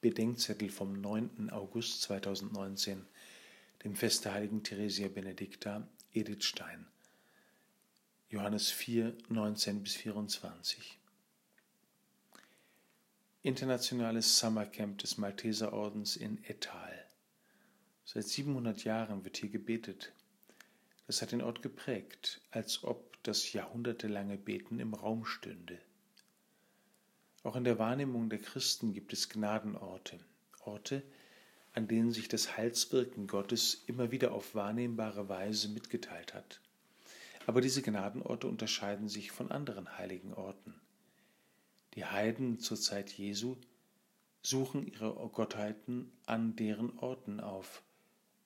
Bedenkzettel vom 9. August 2019, dem Fest der heiligen Theresia Benedicta, Edith Stein. Johannes 4, 19 bis 24. Internationales Summercamp des Malteserordens in Ettal. Seit 700 Jahren wird hier gebetet. Das hat den Ort geprägt, als ob das jahrhundertelange Beten im Raum stünde. Auch in der Wahrnehmung der Christen gibt es Gnadenorte, Orte, an denen sich das Heilswirken Gottes immer wieder auf wahrnehmbare Weise mitgeteilt hat. Aber diese Gnadenorte unterscheiden sich von anderen heiligen Orten. Die Heiden zur Zeit Jesu suchen ihre Gottheiten an deren Orten auf,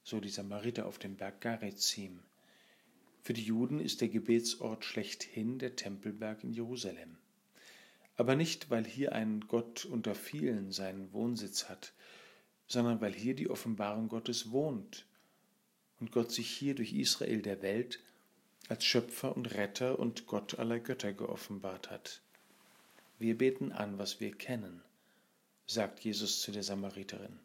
so die Samariter auf dem Berg Garizim. Für die Juden ist der Gebetsort schlechthin der Tempelberg in Jerusalem aber nicht, weil hier ein Gott unter vielen seinen Wohnsitz hat, sondern weil hier die Offenbarung Gottes wohnt und Gott sich hier durch Israel der Welt als Schöpfer und Retter und Gott aller Götter geoffenbart hat. Wir beten an, was wir kennen, sagt Jesus zu der Samariterin.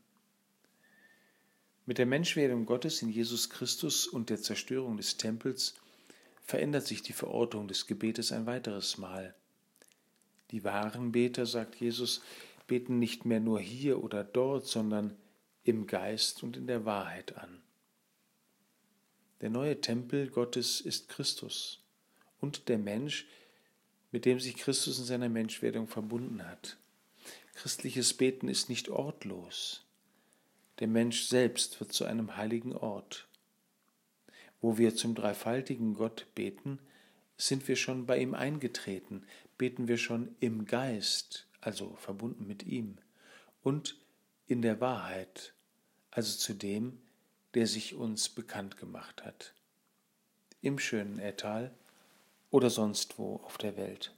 Mit der Menschwerdung Gottes in Jesus Christus und der Zerstörung des Tempels verändert sich die Verortung des Gebetes ein weiteres Mal. Die wahren Beter, sagt Jesus, beten nicht mehr nur hier oder dort, sondern im Geist und in der Wahrheit an. Der neue Tempel Gottes ist Christus und der Mensch, mit dem sich Christus in seiner Menschwerdung verbunden hat. Christliches Beten ist nicht ortlos. Der Mensch selbst wird zu einem heiligen Ort. Wo wir zum dreifaltigen Gott beten, sind wir schon bei ihm eingetreten, beten wir schon im Geist, also verbunden mit ihm, und in der Wahrheit, also zu dem, der sich uns bekannt gemacht hat, im schönen Ettal oder sonst wo auf der Welt.